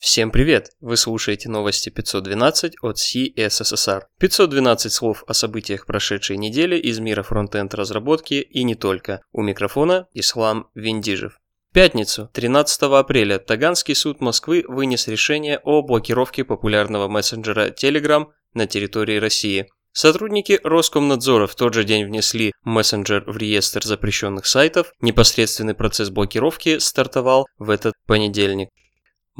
Всем привет! Вы слушаете новости 512 от CSSR. 512 слов о событиях прошедшей недели из мира фронтенд разработки и не только. У микрофона Ислам Виндижев. В пятницу, 13 апреля, Таганский суд Москвы вынес решение о блокировке популярного мессенджера Telegram на территории России. Сотрудники Роскомнадзора в тот же день внесли мессенджер в реестр запрещенных сайтов. Непосредственный процесс блокировки стартовал в этот понедельник.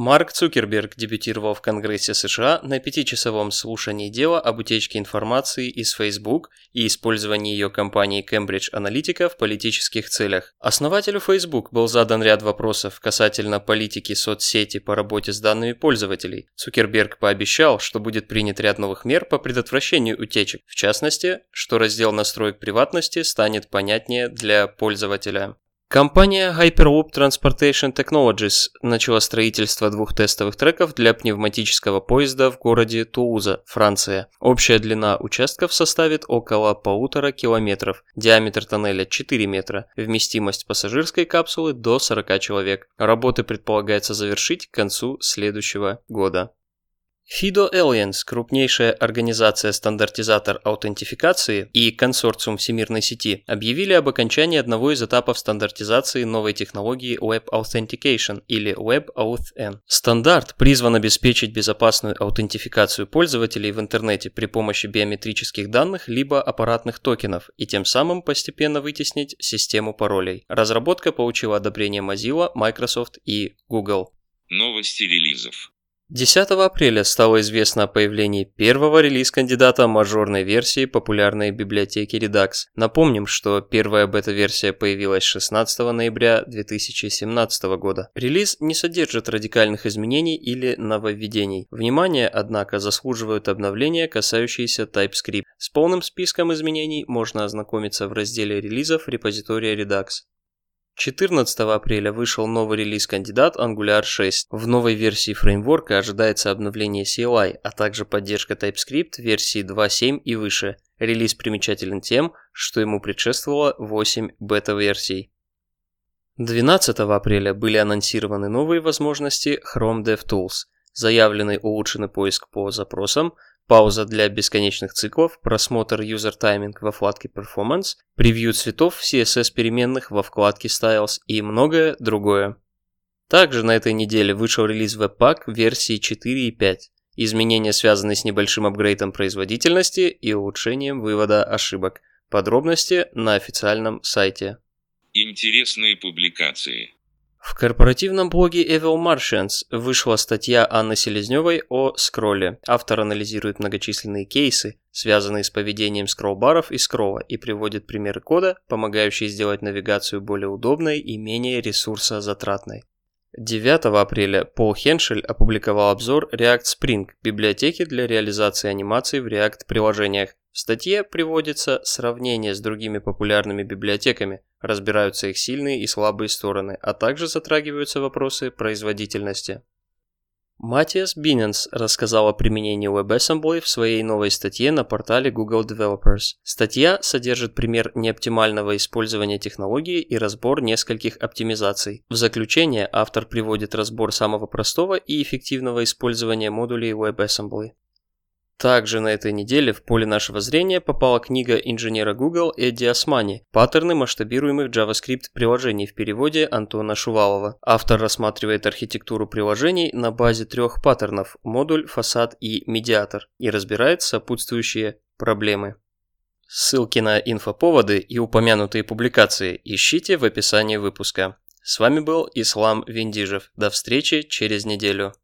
Марк Цукерберг дебютировал в Конгрессе США на пятичасовом слушании дела об утечке информации из Facebook и использовании ее компании Cambridge Analytica в политических целях. Основателю Facebook был задан ряд вопросов касательно политики соцсети по работе с данными пользователей. Цукерберг пообещал, что будет принят ряд новых мер по предотвращению утечек, в частности, что раздел настроек приватности станет понятнее для пользователя. Компания Hyperloop Transportation Technologies начала строительство двух тестовых треков для пневматического поезда в городе Тулуза, Франция. Общая длина участков составит около полутора километров, диаметр тоннеля 4 метра, вместимость пассажирской капсулы до 40 человек. Работы предполагается завершить к концу следующего года. FIDO Alliance, крупнейшая организация-стандартизатор аутентификации и консорциум всемирной сети, объявили об окончании одного из этапов стандартизации новой технологии Web Authentication или WebAuthn. Стандарт призван обеспечить безопасную аутентификацию пользователей в интернете при помощи биометрических данных либо аппаратных токенов и тем самым постепенно вытеснить систему паролей. Разработка получила одобрение Mozilla, Microsoft и Google. Новости релизов. 10 апреля стало известно о появлении первого релиз-кандидата мажорной версии популярной библиотеки Redux. Напомним, что первая бета-версия появилась 16 ноября 2017 года. Релиз не содержит радикальных изменений или нововведений. Внимание, однако, заслуживают обновления, касающиеся TypeScript. С полным списком изменений можно ознакомиться в разделе релизов репозитория Redux. 14 апреля вышел новый релиз-кандидат Angular 6. В новой версии фреймворка ожидается обновление CLI, а также поддержка TypeScript версии 2.7 и выше. Релиз примечателен тем, что ему предшествовало 8 бета-версий. 12 апреля были анонсированы новые возможности Chrome DevTools, заявленный улучшенный поиск по запросам – пауза для бесконечных циклов, просмотр user timing во вкладке Performance, превью цветов CSS переменных во вкладке Styles и многое другое. Также на этой неделе вышел релиз Webpack версии 4 и 5. Изменения связаны с небольшим апгрейдом производительности и улучшением вывода ошибок. Подробности на официальном сайте. Интересные публикации. В корпоративном блоге Evil Martians вышла статья Анны Селезневой о скролле. Автор анализирует многочисленные кейсы, связанные с поведением скроллбаров и скролла, и приводит примеры кода, помогающие сделать навигацию более удобной и менее ресурсозатратной. 9 апреля Пол Хеншель опубликовал обзор React Spring, библиотеки для реализации анимаций в React приложениях. В статье приводится сравнение с другими популярными библиотеками, разбираются их сильные и слабые стороны, а также затрагиваются вопросы производительности. Матиас Биненс рассказал о применении WebAssembly в своей новой статье на портале Google Developers. Статья содержит пример неоптимального использования технологии и разбор нескольких оптимизаций. В заключение автор приводит разбор самого простого и эффективного использования модулей WebAssembly. Также на этой неделе в поле нашего зрения попала книга инженера Google Эдди Османи «Паттерны масштабируемых JavaScript приложений» в переводе Антона Шувалова. Автор рассматривает архитектуру приложений на базе трех паттернов – модуль, фасад и медиатор и разбирает сопутствующие проблемы. Ссылки на инфоповоды и упомянутые публикации ищите в описании выпуска. С вами был Ислам Виндижев. До встречи через неделю.